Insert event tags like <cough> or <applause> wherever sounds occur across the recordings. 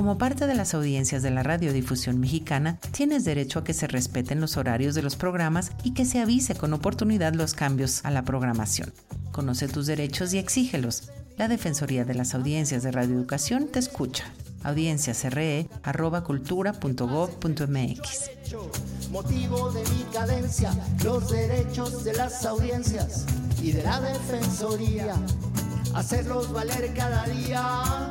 Como parte de las audiencias de la radiodifusión mexicana, tienes derecho a que se respeten los horarios de los programas y que se avise con oportunidad los cambios a la programación. Conoce tus derechos y exígelos. La Defensoría de las Audiencias de Radioeducación te escucha. audienciasre.cultura.gov.mx Motivo de mi cadencia, los derechos de las audiencias y de la Defensoría, hacerlos valer cada día.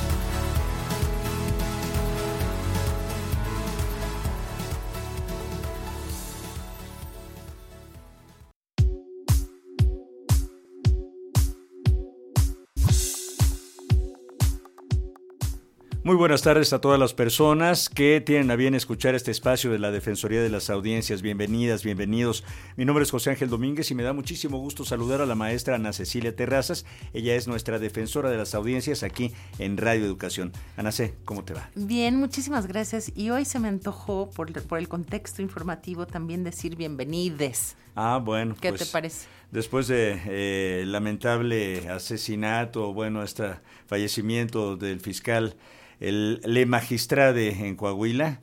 Muy buenas tardes a todas las personas que tienen a bien escuchar este espacio de la Defensoría de las Audiencias. Bienvenidas, bienvenidos. Mi nombre es José Ángel Domínguez y me da muchísimo gusto saludar a la maestra Ana Cecilia Terrazas. Ella es nuestra defensora de las audiencias aquí en Radio Educación. Ana C., ¿cómo te va? Bien, muchísimas gracias. Y hoy se me antojó, por, por el contexto informativo, también decir bienvenides. Ah, bueno. ¿Qué pues, te parece? Después de eh, lamentable asesinato, bueno, este fallecimiento del fiscal el Le Magistrade en Coahuila,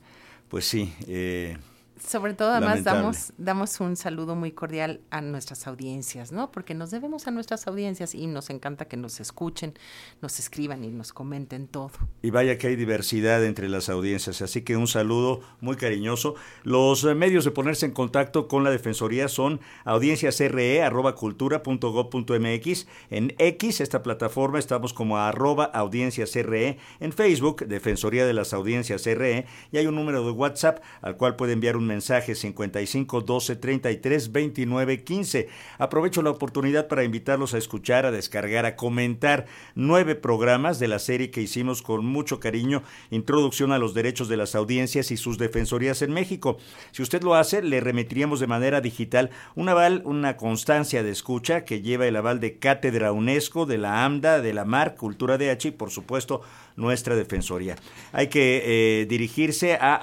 pues sí, eh, sobre todo, además, Lamentable. damos, damos un saludo muy cordial a nuestras audiencias, ¿no? Porque nos debemos a nuestras audiencias y nos encanta que nos escuchen, nos escriban y nos comenten todo. Y vaya que hay diversidad entre las audiencias, así que un saludo muy cariñoso. Los medios de ponerse en contacto con la Defensoría son audienciasre.cultura.gov.mx. En X, esta plataforma, estamos como arroba audienciasre. En Facebook, Defensoría de las Audiencias RE. Y hay un número de WhatsApp al cual puede enviar un mensaje 55 12 33 29 15. Aprovecho la oportunidad para invitarlos a escuchar, a descargar, a comentar nueve programas de la serie que hicimos con mucho cariño, Introducción a los Derechos de las Audiencias y sus Defensorías en México. Si usted lo hace, le remitiríamos de manera digital un aval, una constancia de escucha que lleva el aval de Cátedra UNESCO, de la AMDA, de la MAR, Cultura DH y por supuesto nuestra Defensoría. Hay que eh, dirigirse a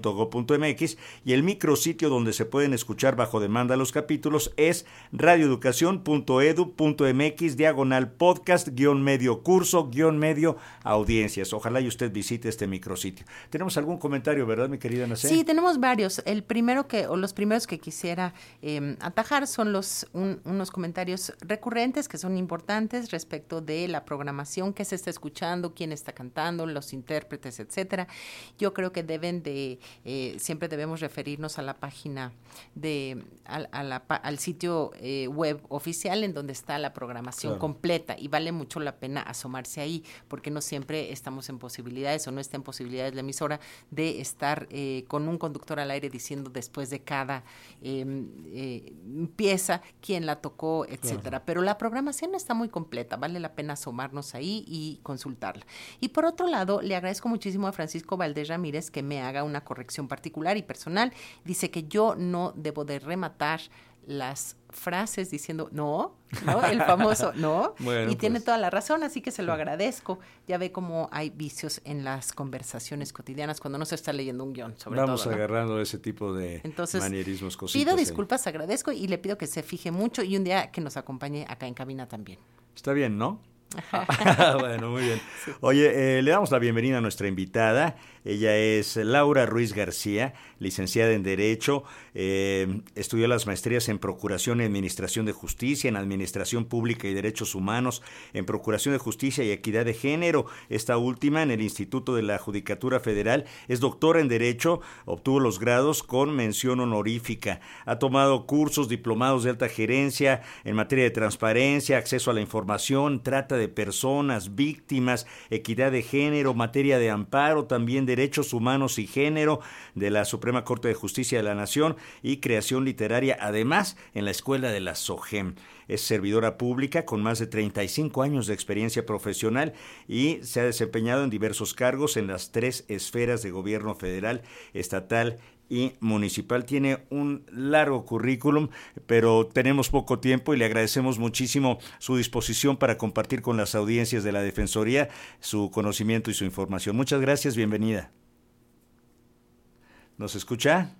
audienciasre.cultura.go.mx y el micrositio donde se pueden escuchar bajo demanda los capítulos es radioeducación.edu.mx diagonal podcast guion medio curso guion medio audiencias. Ojalá y usted visite este micrositio. Tenemos algún comentario, ¿verdad, mi querida Nacé? Sí, tenemos varios. El primero que, o los primeros que quisiera eh, atajar son los un, unos comentarios recurrentes que son importantes respecto de la programación que se está escuchando, quién está cantando, los intérpretes, etcétera. Yo creo que deben de, eh, siempre debemos referirnos a la página de, a, a la, al sitio eh, web oficial en donde está la programación Claro. completa y vale mucho la pena asomarse ahí porque no siempre estamos en posibilidades o no está en posibilidades la emisora de estar eh, con un conductor al aire diciendo después de cada eh, eh, pieza quién la tocó, etcétera. Pero la programación está muy completa, vale la pena asomarnos ahí y consultarla. Y por otro lado, le agradezco muchísimo a Francisco Valdés Ramírez que me haga una corrección particular y personal. Dice que yo no debo de rematar las frases diciendo no, ¿no? El famoso <laughs> no. Bueno, y tiene pues. toda la razón, así que se lo agradezco. Ya ve cómo hay vicios en las conversaciones cotidianas cuando no se está leyendo un guion, sobre Vamos todo. ¿no? agarrando ese tipo de Entonces, manierismos, cositas. Pido ahí. disculpas, agradezco y le pido que se fije mucho y un día que nos acompañe acá en cabina también. Está bien, ¿no? <laughs> <laughs> bueno, muy bien. Oye, eh, le damos la bienvenida a nuestra invitada. Ella es Laura Ruiz García, licenciada en Derecho, eh, estudió las maestrías en Procuración y Administración de Justicia, en Administración Pública y Derechos Humanos, en Procuración de Justicia y Equidad de Género. Esta última en el Instituto de la Judicatura Federal. Es doctora en Derecho, obtuvo los grados con mención honorífica. Ha tomado cursos diplomados de alta gerencia en materia de transparencia, acceso a la información, trata de personas, víctimas, equidad de género, materia de amparo, también derechos humanos y género de la Suprema Corte de Justicia de la Nación y creación literaria, además en la Escuela de la SOGEM. Es servidora pública con más de 35 años de experiencia profesional y se ha desempeñado en diversos cargos en las tres esferas de gobierno federal, estatal y municipal. Tiene un largo currículum, pero tenemos poco tiempo y le agradecemos muchísimo su disposición para compartir con las audiencias de la Defensoría su conocimiento y su información. Muchas gracias, bienvenida. ¿Nos escucha?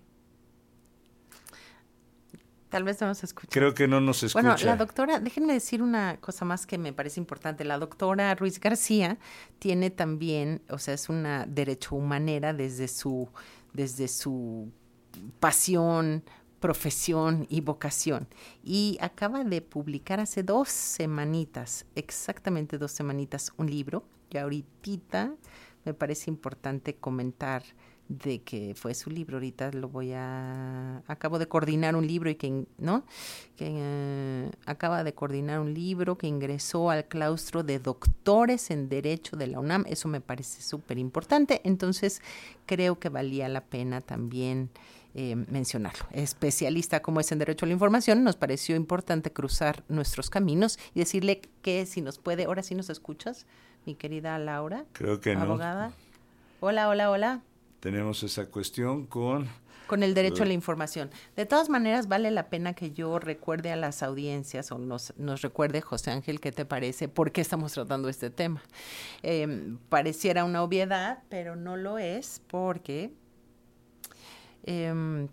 Tal vez no nos escucha. Creo que no nos escucha. Bueno, la doctora, déjenme decir una cosa más que me parece importante. La doctora Ruiz García tiene también, o sea, es una derecho humanera desde su, desde su pasión, profesión y vocación. Y acaba de publicar hace dos semanitas, exactamente dos semanitas, un libro. Y ahorita me parece importante comentar de que fue su libro, ahorita lo voy a... Acabo de coordinar un libro y que, ¿no? Que eh, acaba de coordinar un libro que ingresó al claustro de doctores en Derecho de la UNAM, eso me parece súper importante, entonces creo que valía la pena también eh, mencionarlo. Especialista como es en Derecho a la Información, nos pareció importante cruzar nuestros caminos y decirle que si nos puede, ahora sí nos escuchas, mi querida Laura. Creo que abogada. Hola, hola, hola tenemos esa cuestión con... Con el derecho a la información. De todas maneras, vale la pena que yo recuerde a las audiencias o nos, nos recuerde, José Ángel, ¿qué te parece? ¿Por qué estamos tratando este tema? Em, pareciera una obviedad, pero no lo es porque... Em,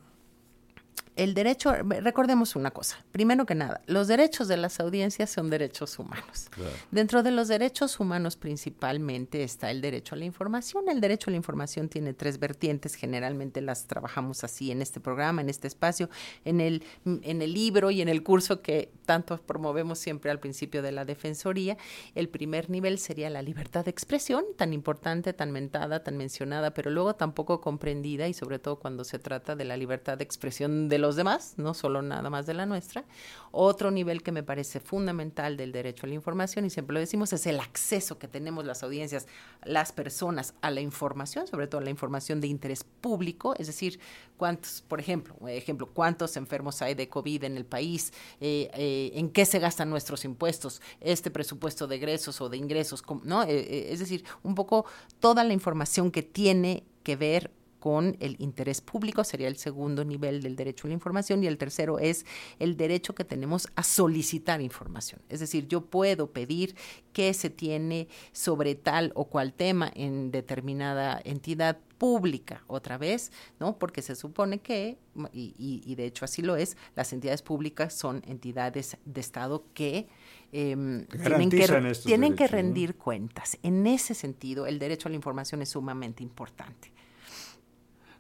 el derecho, recordemos una cosa, primero que nada, los derechos de las audiencias son derechos humanos. Dentro de los derechos humanos principalmente está el derecho a la información. El derecho a la información tiene tres vertientes, generalmente las trabajamos así en este programa, en este espacio, en el, en el libro y en el curso que tanto promovemos siempre al principio de la Defensoría. El primer nivel sería la libertad de expresión, tan importante, tan mentada, tan mencionada, pero luego tampoco comprendida y sobre todo cuando se trata de la libertad de expresión de los demás, no solo nada más de la nuestra. Otro nivel que me parece fundamental del derecho a la información, y siempre lo decimos, es el acceso que tenemos las audiencias, las personas a la información, sobre todo la información de interés público, es decir, cuántos, por ejemplo, ejemplo, cuántos enfermos hay de COVID en el país, eh, eh, en qué se gastan nuestros impuestos, este presupuesto de egresos o de ingresos, ¿no? Eh, es decir, un poco toda la información que tiene que ver con el interés público, sería el segundo nivel del derecho a la información, y el tercero es el derecho que tenemos a solicitar información. Es decir, yo puedo pedir qué se tiene sobre tal o cual tema en determinada entidad pública, otra vez, ¿no? Porque se supone que, y, de hecho así lo es, las entidades públicas son entidades de Estado que em, tienen, que, tienen que rendir cuentas. En ese sentido, el derecho a la información es sumamente importante.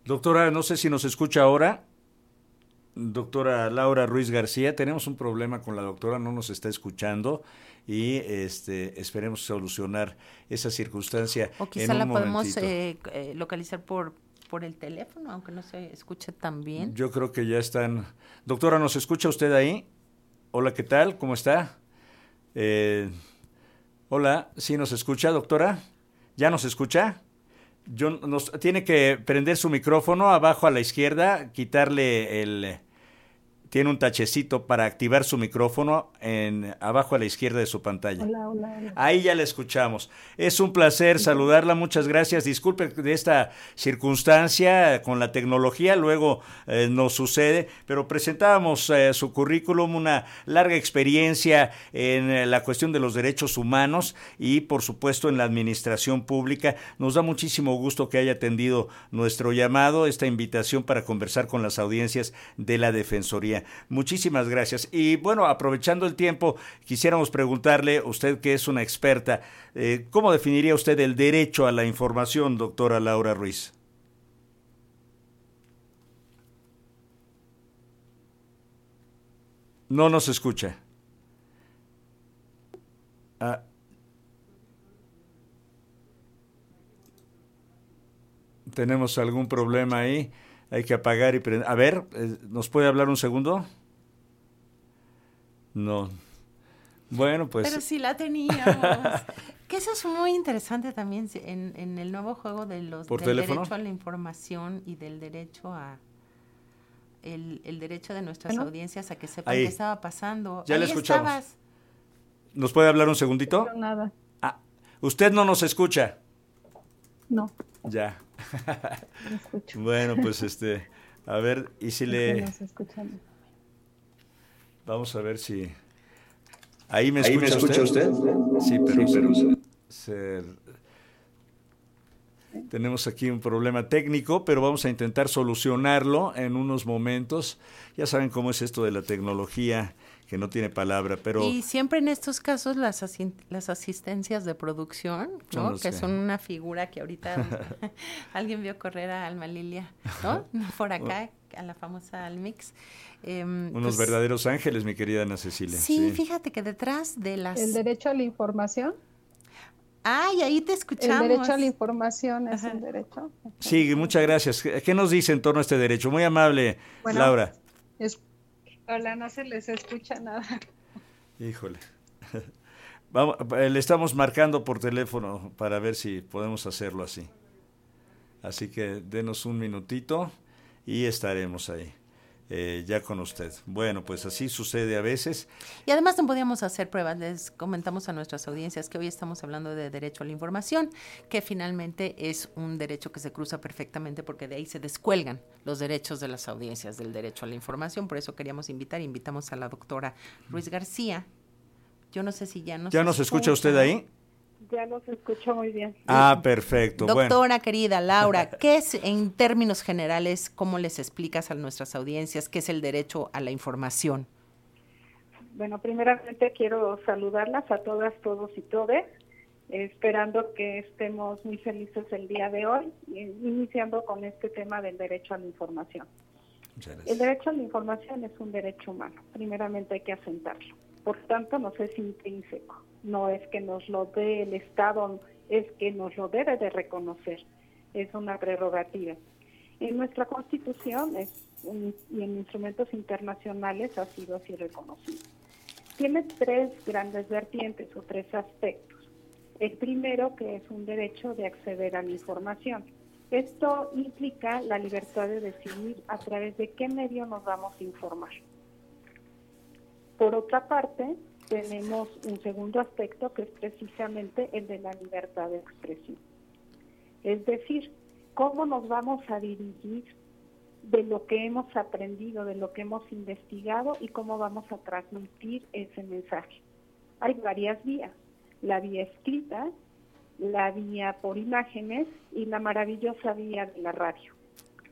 Doctora, no sé si nos escucha ahora. Doctora Laura Ruiz García, tenemos un problema con la doctora, no nos está escuchando y este, esperemos solucionar esa circunstancia. O quizá la podemos eh, eh, localizar por, por el teléfono, aunque no se escuche tan bien. Yo creo que ya están. Doctora, ¿nos escucha usted ahí? Hola, ¿qué tal? ¿Cómo está? Eh, hola, ¿sí nos escucha, doctora? ¿Ya nos escucha? Nos, tiene que prender su micrófono abajo a la izquierda, quitarle el, tiene un tachecito para activar su micrófono en abajo a la izquierda de su pantalla. Hola, hola, Ahí ya la escuchamos. Es un placer saludarla, muchas gracias. Disculpe de esta circunstancia con la tecnología, luego eh, nos sucede, pero presentábamos eh, su currículum, una larga experiencia en eh, la cuestión de los derechos humanos y por supuesto en la administración pública. Nos da muchísimo gusto que haya atendido nuestro llamado, esta invitación para conversar con las audiencias de la Defensoría. Muchísimas gracias. Y bueno, aprovechando el tiempo, quisiéramos preguntarle, usted que es una experta, eh, ¿cómo definiría usted el derecho a la información, doctora Laura Ruiz? No nos escucha. Ah. Tenemos algún problema ahí hay que apagar y prender. A ver, eh, ¿nos puede hablar un segundo? No. Bueno, pues. Pero sí la teníamos. <laughs> que eso es muy interesante también en, en el nuevo juego de los del derecho a la información y del derecho a el, el derecho de nuestras audiencias a que sepan qué estaba pasando. Ya le escuchamos. ¿Nos puede hablar un segundito? No, nada. Ah, usted no nos escucha. No. Ya. Bueno, pues este, A ver, y si le... Vamos a ver si... ¿Ahí me escucha, usted? Sí, pero, tenemos aquí un problema técnico, pero vamos a intentar solucionarlo en unos momentos. Ya saben cómo es esto de la tecnología que no tiene palabra, pero... Y siempre en estos casos las, las asistencias de producción, ¿no? que son una figura que ahorita <laughs> alguien vio correr a Alma Lilia, ¿no? <laughs> Por acá, a la famosa Almix. Em, Unos pues verdaderos ángeles, mi querida Ana Cecilia. Sí, fíjate que detrás de las... El derecho a la información. Ay, ahí te escuchamos. El derecho a la información es un derecho. Sí, muchas gracias. ¿Qué nos dice en torno a este derecho? Muy amable, Laura. Es Hola, no se les escucha nada. Híjole. <laughs> Vamos, eh, le estamos marcando por teléfono para ver si podemos hacerlo así. Así que denos un minutito y estaremos ahí. Eh, ya con usted. Bueno, pues así sucede a veces. Y además no podíamos hacer pruebas. Les comentamos a nuestras audiencias que hoy estamos hablando de derecho a la información, que finalmente es un derecho que se cruza perfectamente porque de ahí se descuelgan los derechos de las audiencias del derecho a la información. Por eso queríamos invitar, invitamos a la doctora Ruiz García. Yo no sé si ya nos... ¿Ya nos escucha usted ahí? Ya los escucho muy bien. Ah, perfecto. Doctora <laughs> querida Laura, ¿qué es en términos generales, cómo les explicas a nuestras audiencias qué es el derecho a la información? Bueno, primeramente quiero saludarlas a todas, todos y todes, esperando que estemos muy felices el día de hoy, iniciando con este tema del derecho a la información. El derecho a la información es un derecho humano, primeramente hay que asentarlo, por tanto nos es intrínseco no es que nos lo dé el Estado, es que nos lo debe de reconocer, es una prerrogativa. En nuestra Constitución y en instrumentos internacionales ha sido así reconocido. Tiene tres grandes vertientes o tres aspectos. El primero, que es un derecho de acceder a la información. Esto implica la libertad de decidir a través de qué medio nos vamos a informar. Por otra parte, tenemos un segundo aspecto que es precisamente el de la libertad de expresión. Es decir, cómo nos vamos a dirigir de lo que hemos aprendido, de lo que hemos investigado y cómo vamos a transmitir ese mensaje. Hay varias vías, la vía escrita, la vía por imágenes y la maravillosa vía de la radio,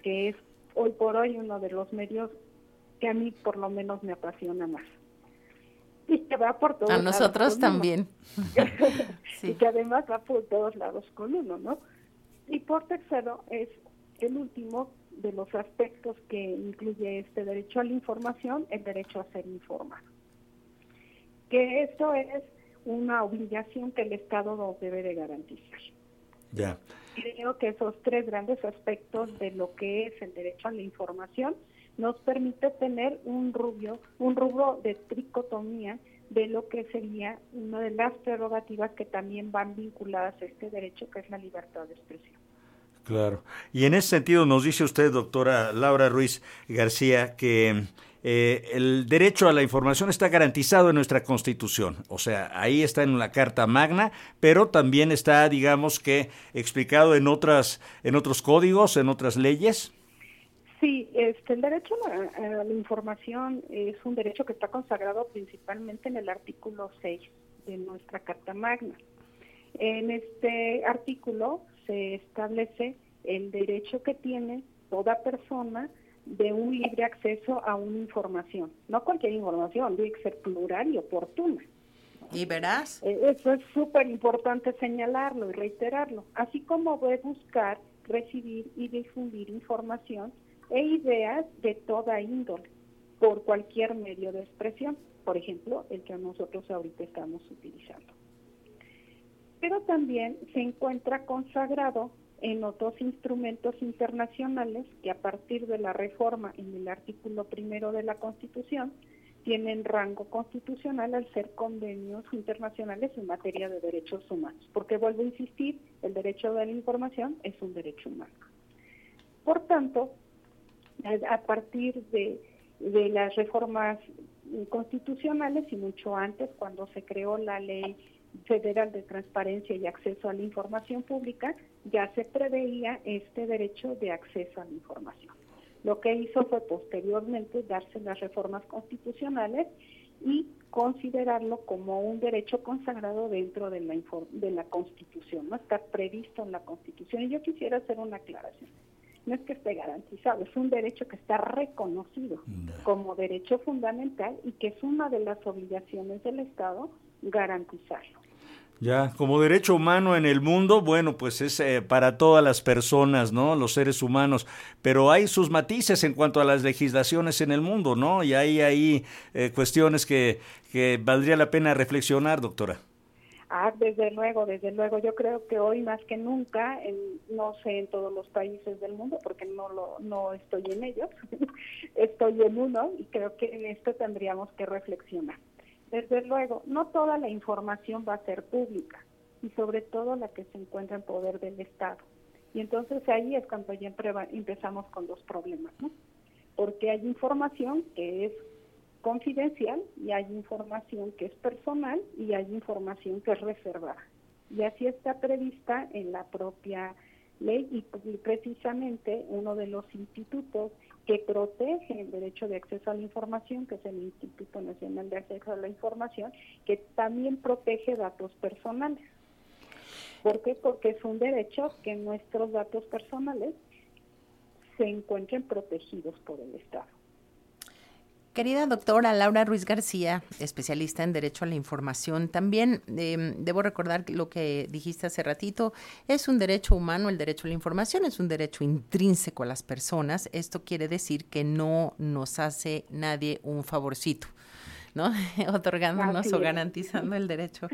que es hoy por hoy uno de los medios que a mí por lo menos me apasiona más y que va por todos A nosotros también. <laughs> Y que además va por todos lados con uno, ¿no? Y por tercero es el último de los aspectos que incluye este derecho a la información, el derecho a ser informado. Que esto es una obligación que el Estado nos debe de garantizar. Ya. Creo que esos tres grandes aspectos de lo que es el derecho a la información nos permite tener un rubio, un rubro de tricotomía de lo que sería una de las prerrogativas que también van vinculadas a este derecho, que es la libertad de expresión. Claro. Y en ese sentido nos dice usted, doctora Laura Ruiz García, que eh, el derecho a la información está garantizado en nuestra Constitución. O sea, ahí está en la Carta Magna, pero también está, digamos que, explicado en otras, en otros códigos, en otras leyes. Sí, este, el derecho a la, información es un derecho que está consagrado principalmente en el artículo 6 de nuestra Carta Magna. En este artículo se establece el derecho que tiene toda persona de un libre acceso a una información, no cualquier información, debe ser plural y oportuna. ¿Y verás? E, eso es súper importante señalarlo y reiterarlo, así como de buscar, recibir y difundir información e ideas de toda índole por cualquier medio de expresión, por ejemplo, el que nosotros ahorita estamos utilizando. Pero también se encuentra consagrado en otros instrumentos internacionales que a partir de la reforma en el artículo primero de la Constitución tienen rango constitucional al ser convenios internacionales en materia de derechos humanos, porque vuelvo a insistir, el derecho de la información es un derecho humano. Por tanto, a partir de, las reformas constitucionales y mucho antes, cuando se creó la ley federal de transparencia y acceso a la información pública, ya se preveía este derecho de acceso a la información. Lo que hizo fue posteriormente darse las reformas constitucionales y considerarlo como un derecho consagrado dentro de la, de la Constitución, no está previsto en la Constitución. Y yo quisiera hacer una aclaración. No es que esté garantizado, es un derecho que está reconocido como derecho fundamental y que es una de las obligaciones del Estado garantizarlo. Ya, como derecho humano en el mundo, bueno, pues es eh, para todas las personas, ¿no? Los seres humanos, pero hay sus matices en cuanto a las legislaciones en el mundo, ¿no? Y hay ahí eh, cuestiones que, que valdría la pena reflexionar, doctora. Ah, desde luego, desde luego. Yo creo que hoy más que nunca, no sé en todos los países del mundo, porque no lo, no estoy en ellos, <laughs> estoy en uno y creo que en esto tendríamos que reflexionar. Desde luego, no toda la información va a ser pública y sobre todo la que se encuentra en poder del Estado. Y entonces ahí es cuando ya empezamos con los problemas, ¿no? Porque hay información que es confidencial y hay información que es personal y hay información que es reservada. Y así está prevista en la propia ley y precisamente uno de los institutos que protege el derecho de acceso a la información, que es el Instituto Nacional de Acceso a la Información, que también protege datos personales. ¿Por qué? Porque es un derecho que nuestros datos personales se encuentren protegidos por el Estado. Querida doctora Laura Ruiz García, especialista en Derecho a la Información, también em, debo recordar lo que dijiste hace ratito, es un derecho humano el derecho a la información, es un derecho intrínseco a las personas. Esto quiere decir que no nos hace nadie un favorcito. ¿No? <laughs> Otorgándonos o garantizando el derecho,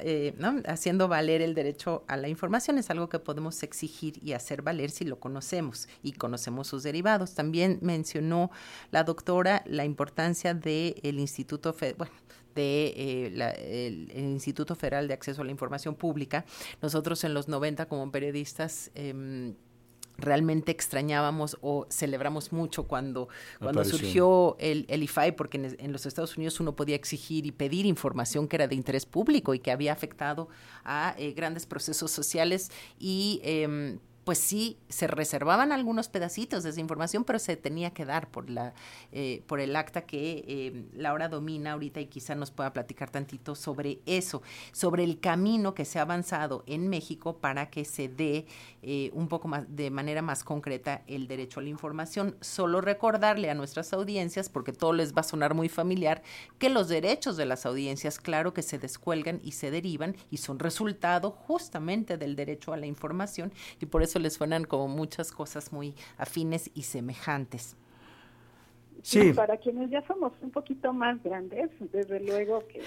eh, ¿no? Haciendo valer el derecho a la información es algo que podemos exigir y hacer valer si lo conocemos y conocemos sus derivados. También mencionó la doctora la importancia del Instituto, bueno, de eh, el, Instituto Federal de Acceso a la Información Pública. Nosotros en los 90 como periodistas eh, realmente extrañábamos o celebramos mucho cuando, cuando surgió el, el IFAI, porque en, los Estados Unidos uno podía exigir y pedir información que era de interés público y que había afectado a eh, grandes procesos sociales y eh, pues sí, se reservaban algunos pedacitos de esa información, pero se tenía que dar por, la, eh, por el acta que eh, Laura domina ahorita y quizá nos pueda platicar tantito sobre eso, sobre el camino que se ha avanzado en México para que se dé eh, un poco más, de manera más concreta, el derecho a la información. Solo recordarle a nuestras audiencias, porque todo les va a sonar muy familiar, que los derechos de las audiencias, claro que se descuelgan y se derivan y son resultado justamente del derecho a la información y por eso les suenan como muchas cosas muy afines y semejantes. Sí. Para quienes ya somos un poquito más grandes, desde luego que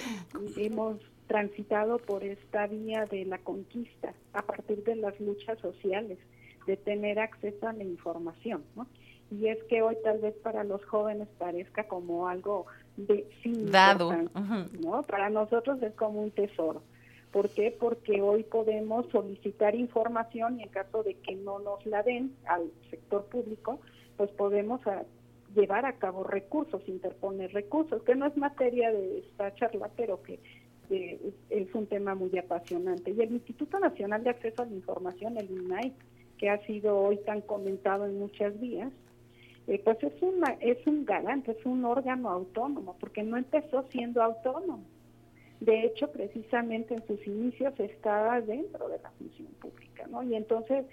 hemos transitado por esta vía de la conquista a partir de las luchas sociales, de tener acceso a la información, ¿no? Y es que hoy tal vez para los jóvenes parezca como algo de sin dado, ¿no? Para nosotros es como un tesoro. ¿Por qué? Porque hoy podemos solicitar información y en caso de que no nos la den al sector público, pues podemos ah, llevar a cabo recursos, interponer recursos, que no es materia de esta charla, pero que es un tema muy apasionante. Y el Instituto Nacional de Acceso a la Información, el INAI, que ha sido hoy tan comentado en muchas vías, eh, pues es, una, es un garante, es un órgano autónomo, porque no empezó siendo autónomo de hecho, precisamente en sus inicios estaba dentro de la función pública, ¿no? Y entonces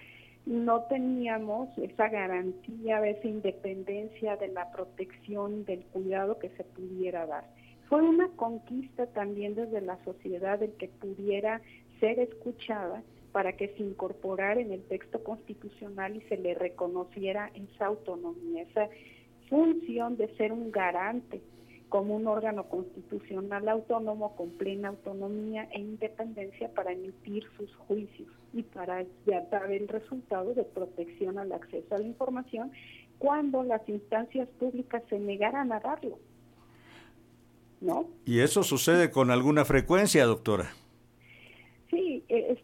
no teníamos esa garantía, esa independencia de la protección, del cuidado que se pudiera dar. Fue una conquista también desde la sociedad el que pudiera ser escuchada para que se incorporara en el texto constitucional y se le reconociera esa autonomía, esa función de ser un garante como un órgano constitucional autónomo con plena autonomía e independencia para emitir sus juicios y para dar el resultado de protección al acceso a la información cuando las instancias públicas se negaran a darlo. ¿No? ¿Y eso sucede con alguna frecuencia, doctora? Sí, es,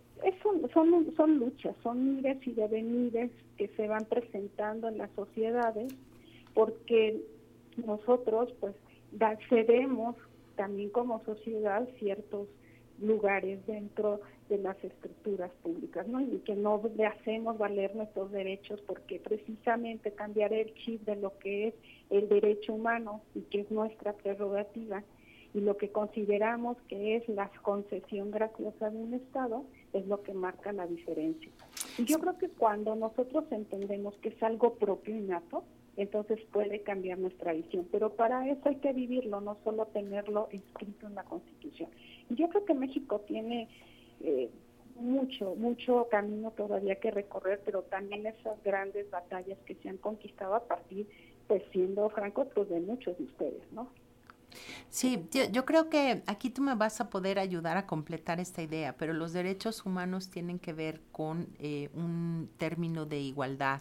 son, son luchas, son mires y devenires que se van presentando en las sociedades porque nosotros, pues, cedemos también como sociedad ciertos lugares dentro de las estructuras públicas, ¿no? Y que no le hacemos valer nuestros derechos porque precisamente cambiar el chip de lo que es el derecho humano y que es nuestra prerrogativa y lo que consideramos que es la concesión graciosa de un Estado es lo que marca la diferencia. Y yo creo que cuando nosotros entendemos que es algo propio innato, entonces puede cambiar nuestra visión. Pero para eso hay que vivirlo, no solo tenerlo escrito en la Constitución. Y yo creo que México tiene eh, mucho, mucho camino todavía que recorrer, pero también esas grandes batallas que se han conquistado a partir, pues siendo francos, pues de muchos de ustedes, ¿no? Sí, yo, creo que aquí tú me vas a poder ayudar a completar esta idea, pero los derechos humanos tienen que ver con eh, un término de igualdad,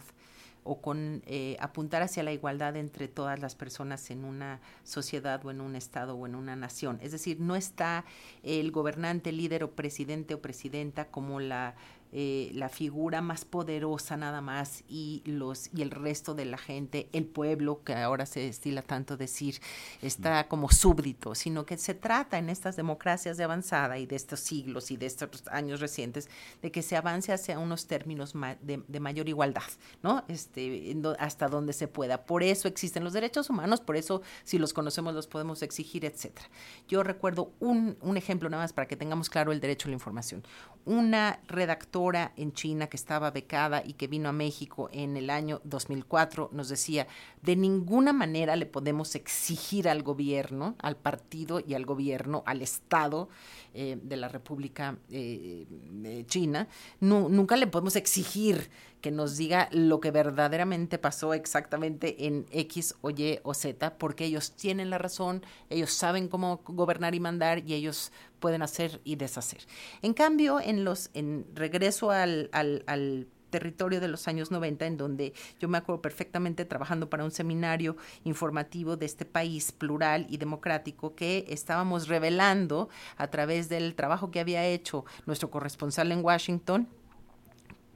o con eh, apuntar hacia la igualdad entre todas las personas en una sociedad o en un estado o en una nación. Es decir, no está el gobernante, líder o presidente o presidenta como la eh, la figura más poderosa nada más y los y el resto de la gente, el pueblo, que ahora se estila tanto decir, está como súbdito, sino que se trata en estas democracias de avanzada y de estos siglos y de estos años recientes de que se avance hacia unos términos de, mayor igualdad, ¿no? Este, hasta donde se pueda. Por eso existen los derechos humanos, por eso si los conocemos los podemos exigir, etcétera. Yo recuerdo un, un ejemplo nada más para que tengamos claro el derecho a la información. Una redactora en China que estaba becada y que vino a México en el año 2004 nos decía, de ninguna manera le podemos exigir al gobierno, al partido y al gobierno, al Estado eh, de la República eh, China, nunca le podemos exigir que nos diga lo que verdaderamente pasó exactamente en X o Y o Z, porque ellos tienen la razón, ellos saben cómo gobernar y mandar y ellos pueden hacer y deshacer. En cambio, en los, en regreso al, al, al territorio de los años 90, en donde yo me acuerdo perfectamente trabajando para un seminario informativo de este país plural y democrático que estábamos revelando a través del trabajo que había hecho nuestro corresponsal en Washington,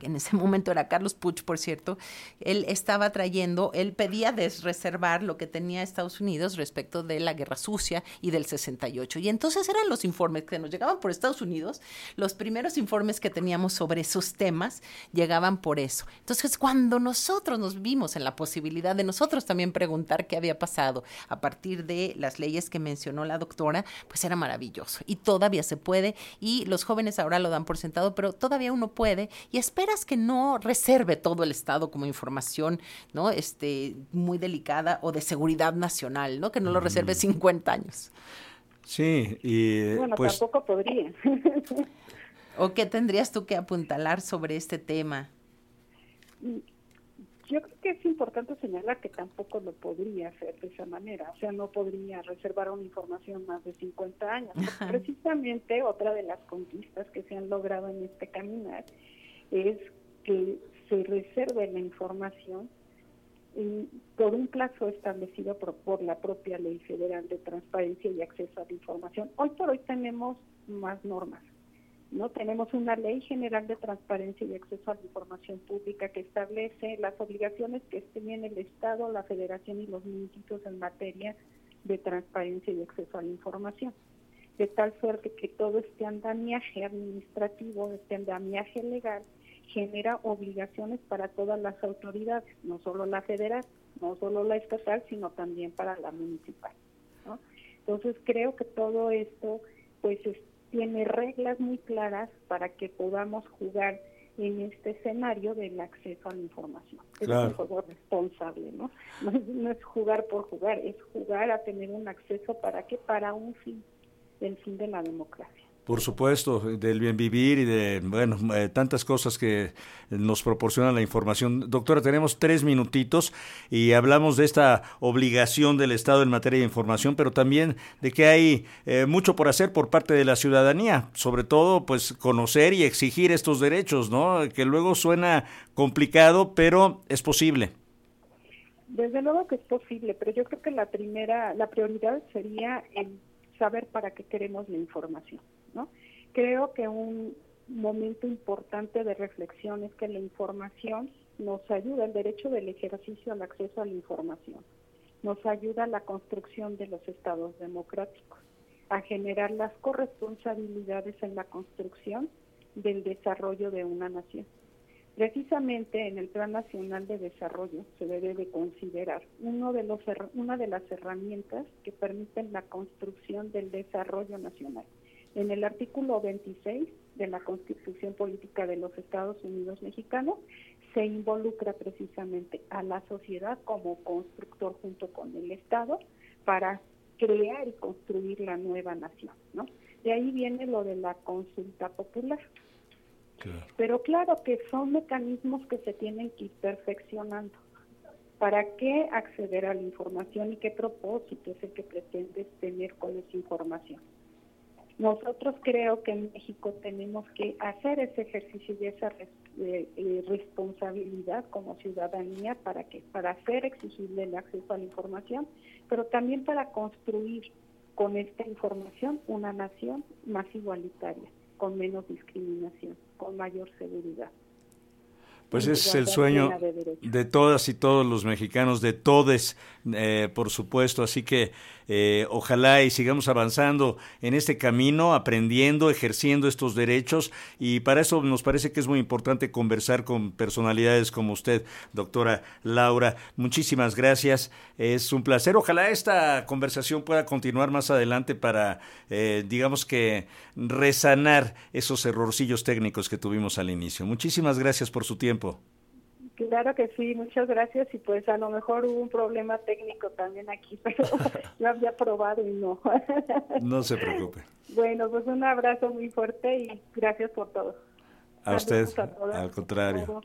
en ese <laughs> momento era Carlos Puch, por cierto, él estaba trayendo, él pedía desreservar lo que tenía Estados Unidos respecto de la guerra sucia y del 68. Y entonces eran los informes que nos llegaban por Estados Unidos, los primeros informes que teníamos sobre esos temas llegaban por eso. Entonces, cuando nosotros nos vimos en la posibilidad de nosotros también preguntar qué había pasado a partir de las leyes que mencionó la doctora, pues era maravilloso. Y todavía se puede, y los jóvenes ahora lo dan por sentado, pero todavía uno puede, y espera que no reserve todo el Estado como información, ¿no? Este, muy delicada o de seguridad nacional, ¿no? Que no lo reserve 50 años. Sí, y bueno, pues tampoco podría. <laughs> ¿O qué tendrías tú que apuntalar sobre este tema? Yo creo que es importante señalar que tampoco lo podría hacer de esa manera, o sea, no podría reservar una información más de 50 años. Precisamente otra de las conquistas que se han logrado en este caminar es que se reserve la información por un plazo establecido por, la propia Ley Federal de Transparencia y Acceso a la Información. Hoy por hoy tenemos más normas. ¿no? Tenemos una Ley General de Transparencia y Acceso a la Información Pública que establece las obligaciones que tienen el Estado, la Federación y los municipios en materia de transparencia y acceso a la información de tal suerte que todo este andamiaje administrativo, este andamiaje legal, genera obligaciones para todas las autoridades, no solo la federal, no solo la estatal, sino también para la municipal. Entonces creo que todo esto pues tiene reglas muy claras para que podamos jugar en este escenario del acceso a la información. Es un juego responsable, ¿no? <laughs> ¿no? es jugar por jugar, es jugar a tener un acceso para qué, para un fin del fin de la democracia. Por supuesto, del bien vivir y de, bueno, eh, tantas cosas que nos proporciona la información. Doctora, tenemos tres minutitos y hablamos de esta obligación del Estado en materia de información, pero también de que hay eh, mucho por hacer por parte de la ciudadanía, sobre todo, pues, conocer y exigir estos derechos, ¿no? Que luego suena complicado, pero es posible. Desde luego que es posible, pero yo creo que la primera, la prioridad sería el saber para qué queremos la información, ¿no? Creo que un momento importante de reflexión es que la información nos ayuda, el derecho del ejercicio al acceso a la información, nos ayuda a la construcción de los estados democráticos. a generar las corresponsabilidades en la construcción del desarrollo de una nación. Precisamente en el Plan Nacional de Desarrollo se debe de considerar uno de los, una de las herramientas que permiten la construcción del desarrollo nacional. En el artículo 26 de la Constitución Política de los Estados Unidos Mexicanos se involucra precisamente a la sociedad como constructor junto con el Estado para crear y construir la nueva nación, ¿no? De ahí viene lo de la consulta popular. Pero claro que son mecanismos que se tienen que ir perfeccionando. ¿Para qué acceder a la información y qué propósito es el que pretendes tener con esa información? Nosotros creo que en México tenemos que hacer ese ejercicio y esa eh, responsabilidad como ciudadanía para que para hacer exigible el acceso a la información, pero también para construir con esta información una nación más igualitaria con menos discriminación, con mayor seguridad. Pues es el sueño de todas y todos los mexicanos, de todes, eh, por supuesto. Así que eh, ojalá y sigamos avanzando en este camino, aprendiendo, ejerciendo estos derechos. Y para eso nos parece que es muy importante conversar con personalidades como usted, doctora Laura. Muchísimas gracias. Es un placer. Ojalá esta conversación pueda continuar más adelante para, eh, digamos que, resanar esos errorcillos técnicos que tuvimos al inicio. Muchísimas gracias por su tiempo. Claro que sí, muchas gracias y pues a lo mejor hubo un problema técnico también aquí, <laughs> pero yo había probado y no. no se <laughs> preocupe. Bueno, pues un abrazo muy fuerte y gracias por todo. A usted, al contrario.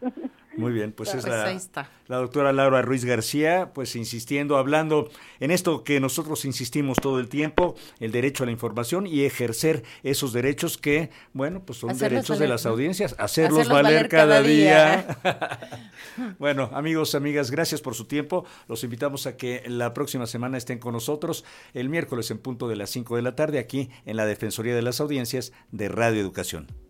<laughs> Muy bien, pues es pues la, la, doctora Laura Ruiz García, pues insistiendo, hablando en esto que nosotros insistimos todo el tiempo, el derecho a la información y ejercer esos derechos que, bueno, pues son derechos de las audiencias, hacerlos, valer, cada, día. <laughs> bueno, amigos, amigas, gracias por su tiempo. Los invitamos a que la próxima semana estén con nosotros el miércoles en punto de las 5 de la tarde aquí en la Defensoría de las Audiencias de Radio Educación.